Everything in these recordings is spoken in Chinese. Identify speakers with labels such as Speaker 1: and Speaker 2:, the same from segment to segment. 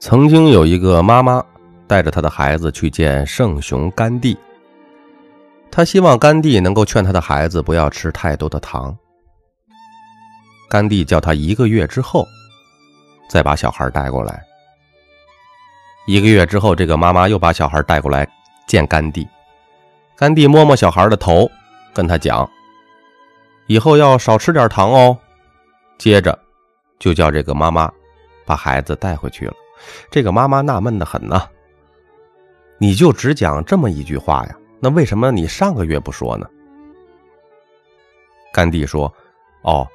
Speaker 1: 曾经有一个妈妈带着她的孩子去见圣雄甘地，她希望甘地能够劝她的孩子不要吃太多的糖。甘地叫他一个月之后再把小孩带过来。一个月之后，这个妈妈又把小孩带过来见甘地。甘地摸摸小孩的头，跟他讲：“以后要少吃点糖哦。”接着就叫这个妈妈把孩子带回去了。这个妈妈纳闷的很呢，你就只讲这么一句话呀？那为什么你上个月不说呢？甘地说：“哦，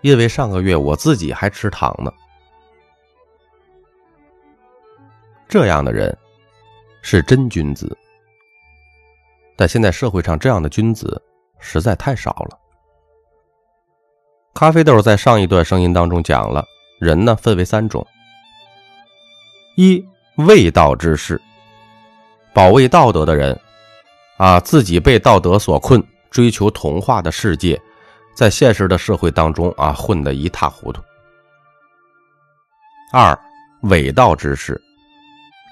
Speaker 1: 因为上个月我自己还吃糖呢。”这样的人是真君子，但现在社会上这样的君子实在太少了。咖啡豆在上一段声音当中讲了，人呢分为三种。一卫道之士，保卫道德的人，啊，自己被道德所困，追求童话的世界，在现实的社会当中啊，混得一塌糊涂。二伪道之士，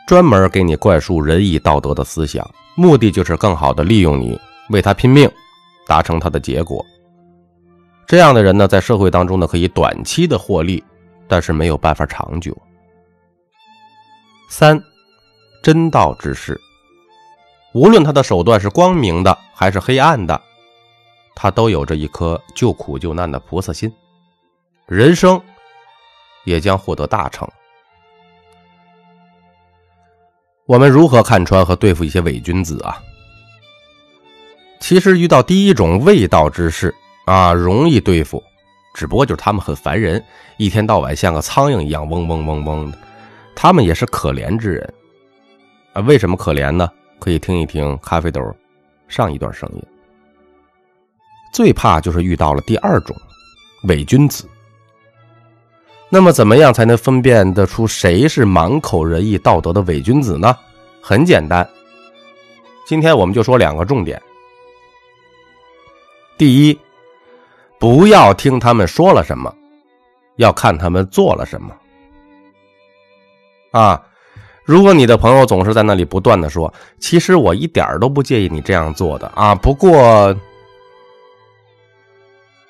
Speaker 1: 专门给你灌输仁义道德的思想，目的就是更好的利用你，为他拼命，达成他的结果。这样的人呢，在社会当中呢，可以短期的获利，但是没有办法长久。三，真道之士，无论他的手段是光明的还是黑暗的，他都有着一颗救苦救难的菩萨心，人生也将获得大成。我们如何看穿和对付一些伪君子啊？其实遇到第一种卫道之士啊，容易对付，只不过就是他们很烦人，一天到晚像个苍蝇一样嗡嗡嗡嗡的。他们也是可怜之人，啊，为什么可怜呢？可以听一听咖啡豆上一段声音。最怕就是遇到了第二种伪君子。那么，怎么样才能分辨得出谁是满口仁义道德的伪君子呢？很简单，今天我们就说两个重点。第一，不要听他们说了什么，要看他们做了什么。啊，如果你的朋友总是在那里不断的说，其实我一点都不介意你这样做的啊，不过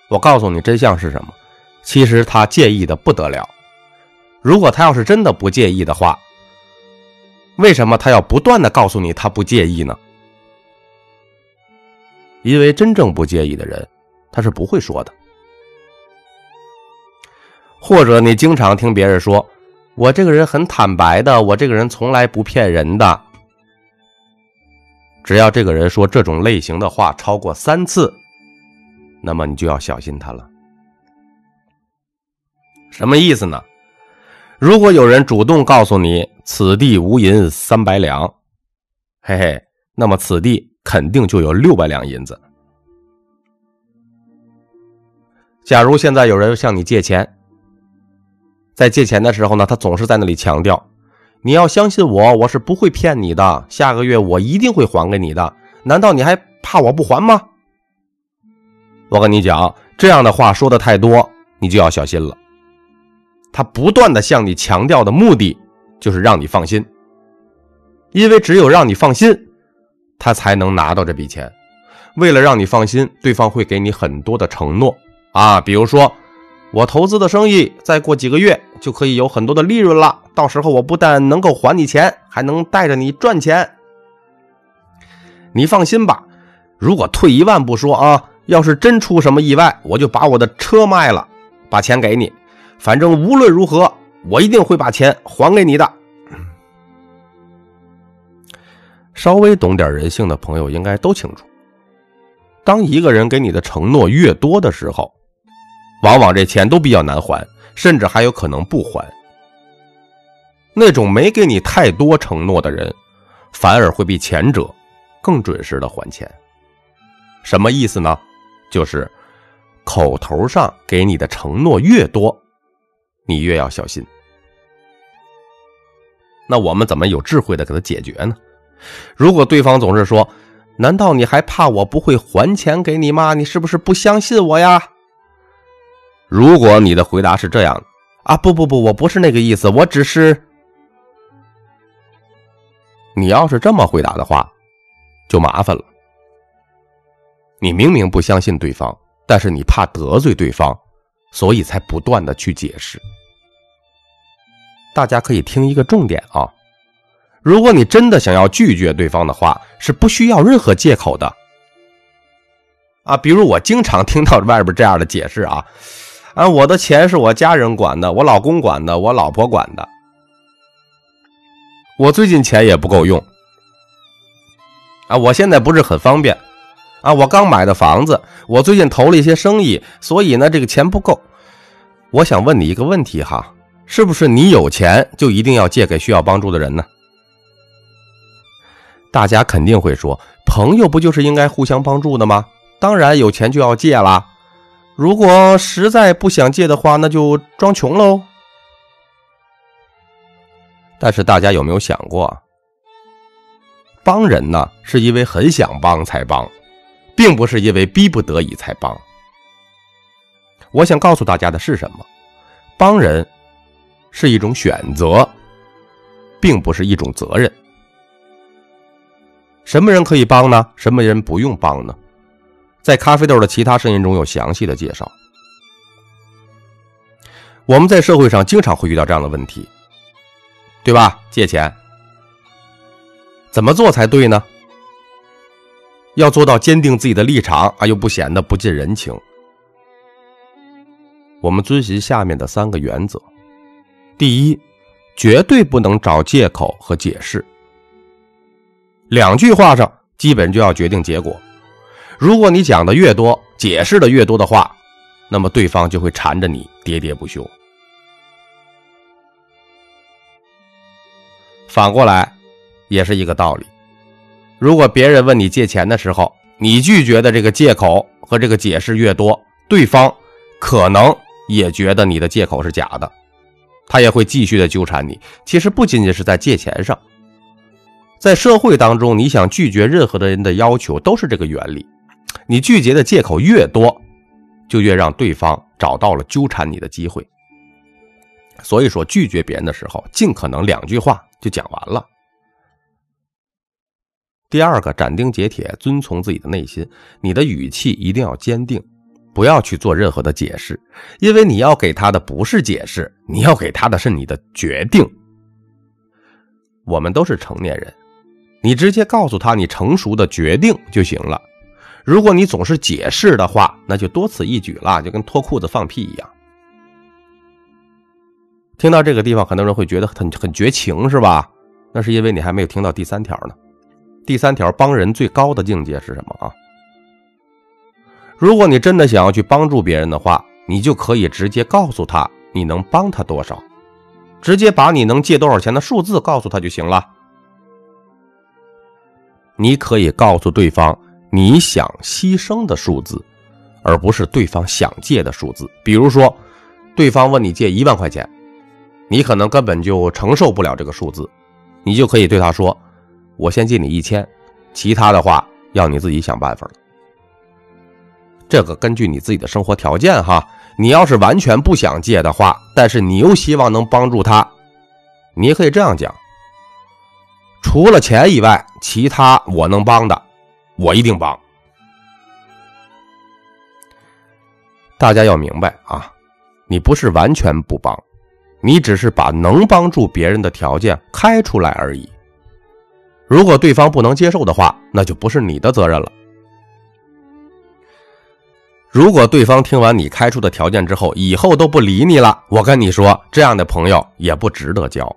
Speaker 1: 我告诉你真相是什么，其实他介意的不得了。如果他要是真的不介意的话，为什么他要不断的告诉你他不介意呢？因为真正不介意的人，他是不会说的。或者你经常听别人说。我这个人很坦白的，我这个人从来不骗人的。只要这个人说这种类型的话超过三次，那么你就要小心他了。什么意思呢？如果有人主动告诉你此地无银三百两，嘿嘿，那么此地肯定就有六百两银子。假如现在有人向你借钱。在借钱的时候呢，他总是在那里强调：“你要相信我，我是不会骗你的。下个月我一定会还给你的。难道你还怕我不还吗？”我跟你讲，这样的话说的太多，你就要小心了。他不断的向你强调的目的，就是让你放心，因为只有让你放心，他才能拿到这笔钱。为了让你放心，对方会给你很多的承诺啊，比如说。我投资的生意，再过几个月就可以有很多的利润了。到时候我不但能够还你钱，还能带着你赚钱。你放心吧，如果退一万步说啊，要是真出什么意外，我就把我的车卖了，把钱给你。反正无论如何，我一定会把钱还给你的。稍微懂点人性的朋友应该都清楚，当一个人给你的承诺越多的时候。往往这钱都比较难还，甚至还有可能不还。那种没给你太多承诺的人，反而会比前者更准时的还钱。什么意思呢？就是口头上给你的承诺越多，你越要小心。那我们怎么有智慧的给他解决呢？如果对方总是说：“难道你还怕我不会还钱给你吗？你是不是不相信我呀？”如果你的回答是这样啊，不不不，我不是那个意思，我只是，你要是这么回答的话，就麻烦了。你明明不相信对方，但是你怕得罪对方，所以才不断的去解释。大家可以听一个重点啊，如果你真的想要拒绝对方的话，是不需要任何借口的。啊，比如我经常听到外边这样的解释啊，啊，我的钱是我家人管的，我老公管的，我老婆管的。我最近钱也不够用，啊，我现在不是很方便，啊，我刚买的房子，我最近投了一些生意，所以呢，这个钱不够。我想问你一个问题哈，是不是你有钱就一定要借给需要帮助的人呢？大家肯定会说，朋友不就是应该互相帮助的吗？当然有钱就要借啦，如果实在不想借的话，那就装穷喽。但是大家有没有想过，帮人呢，是因为很想帮才帮，并不是因为逼不得已才帮。我想告诉大家的是什么？帮人是一种选择，并不是一种责任。什么人可以帮呢？什么人不用帮呢？在咖啡豆的其他声音中有详细的介绍。我们在社会上经常会遇到这样的问题。对吧？借钱怎么做才对呢？要做到坚定自己的立场啊，又不显得不近人情。我们遵循下面的三个原则：第一，绝对不能找借口和解释。两句话上基本就要决定结果。如果你讲的越多，解释的越多的话，那么对方就会缠着你喋喋不休。反过来，也是一个道理。如果别人问你借钱的时候，你拒绝的这个借口和这个解释越多，对方可能也觉得你的借口是假的，他也会继续的纠缠你。其实不仅仅是在借钱上，在社会当中，你想拒绝任何的人的要求，都是这个原理。你拒绝的借口越多，就越让对方找到了纠缠你的机会。所以说，拒绝别人的时候，尽可能两句话。就讲完了。第二个，斩钉截铁遵从自己的内心，你的语气一定要坚定，不要去做任何的解释，因为你要给他的不是解释，你要给他的是你的决定。我们都是成年人，你直接告诉他你成熟的决定就行了。如果你总是解释的话，那就多此一举了，就跟脱裤子放屁一样。听到这个地方，很多人会觉得很很绝情，是吧？那是因为你还没有听到第三条呢。第三条帮人最高的境界是什么啊？如果你真的想要去帮助别人的话，你就可以直接告诉他你能帮他多少，直接把你能借多少钱的数字告诉他就行了。你可以告诉对方你想牺牲的数字，而不是对方想借的数字。比如说，对方问你借一万块钱。你可能根本就承受不了这个数字，你就可以对他说：“我先借你一千，其他的话要你自己想办法了。”这个根据你自己的生活条件哈，你要是完全不想借的话，但是你又希望能帮助他，你也可以这样讲：除了钱以外，其他我能帮的，我一定帮。大家要明白啊，你不是完全不帮。你只是把能帮助别人的条件开出来而已。如果对方不能接受的话，那就不是你的责任了。如果对方听完你开出的条件之后，以后都不理你了，我跟你说，这样的朋友也不值得交。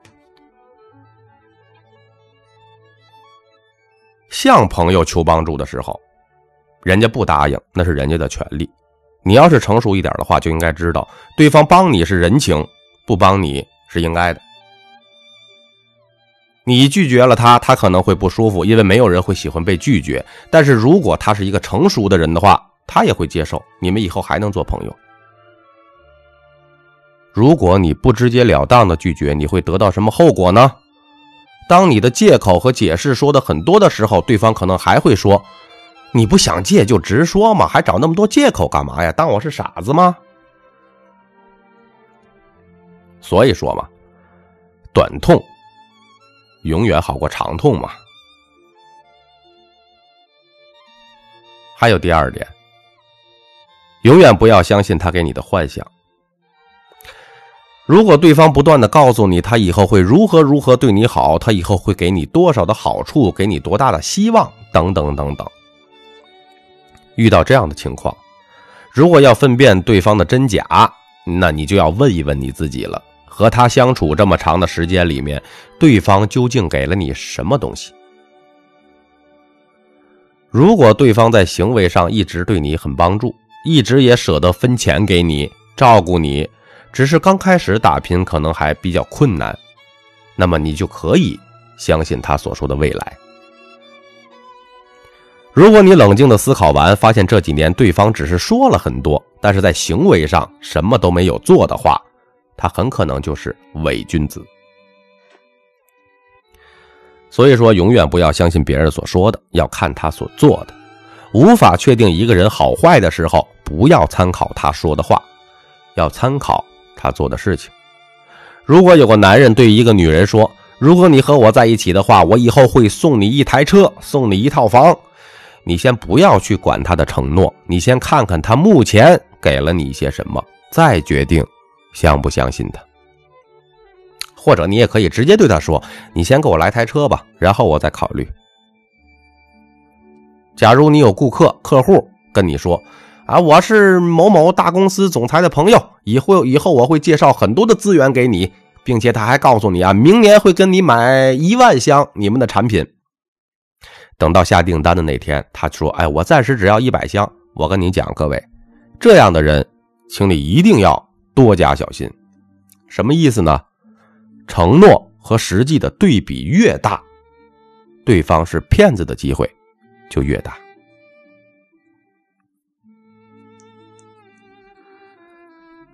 Speaker 1: 向朋友求帮助的时候，人家不答应，那是人家的权利。你要是成熟一点的话，就应该知道，对方帮你是人情。不帮你是应该的，你拒绝了他，他可能会不舒服，因为没有人会喜欢被拒绝。但是如果他是一个成熟的人的话，他也会接受，你们以后还能做朋友。如果你不直截了当的拒绝，你会得到什么后果呢？当你的借口和解释说的很多的时候，对方可能还会说：“你不想借就直说嘛，还找那么多借口干嘛呀？当我是傻子吗？”所以说嘛，短痛永远好过长痛嘛。还有第二点，永远不要相信他给你的幻想。如果对方不断的告诉你他以后会如何如何对你好，他以后会给你多少的好处，给你多大的希望，等等等等，遇到这样的情况，如果要分辨对方的真假，那你就要问一问你自己了：和他相处这么长的时间里面，对方究竟给了你什么东西？如果对方在行为上一直对你很帮助，一直也舍得分钱给你，照顾你。只是刚开始打拼可能还比较困难，那么你就可以相信他所说的未来。如果你冷静的思考完，发现这几年对方只是说了很多，但是在行为上什么都没有做的话，他很可能就是伪君子。所以说，永远不要相信别人所说的，要看他所做的。无法确定一个人好坏的时候，不要参考他说的话，要参考。他做的事情，如果有个男人对一个女人说：“如果你和我在一起的话，我以后会送你一台车，送你一套房。”你先不要去管他的承诺，你先看看他目前给了你一些什么，再决定相不相信他。或者你也可以直接对他说：“你先给我来台车吧，然后我再考虑。”假如你有顾客、客户跟你说。啊，我是某某大公司总裁的朋友，以后以后我会介绍很多的资源给你，并且他还告诉你啊，明年会跟你买一万箱你们的产品。等到下订单的那天，他说：“哎，我暂时只要一百箱。”我跟你讲，各位，这样的人，请你一定要多加小心。什么意思呢？承诺和实际的对比越大，对方是骗子的机会就越大。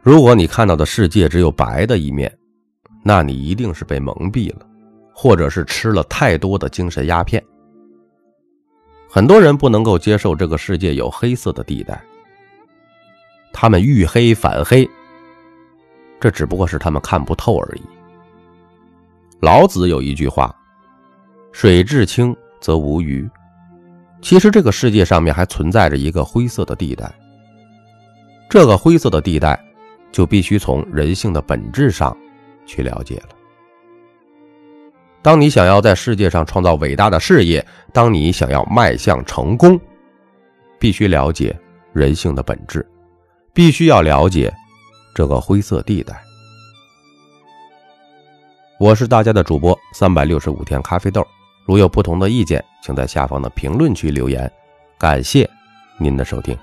Speaker 1: 如果你看到的世界只有白的一面，那你一定是被蒙蔽了，或者是吃了太多的精神鸦片。很多人不能够接受这个世界有黑色的地带，他们遇黑反黑，这只不过是他们看不透而已。老子有一句话：“水至清则无鱼。”其实这个世界上面还存在着一个灰色的地带，这个灰色的地带。就必须从人性的本质上去了解了。当你想要在世界上创造伟大的事业，当你想要迈向成功，必须了解人性的本质，必须要了解这个灰色地带。我是大家的主播三百六十五天咖啡豆，如有不同的意见，请在下方的评论区留言。感谢您的收听。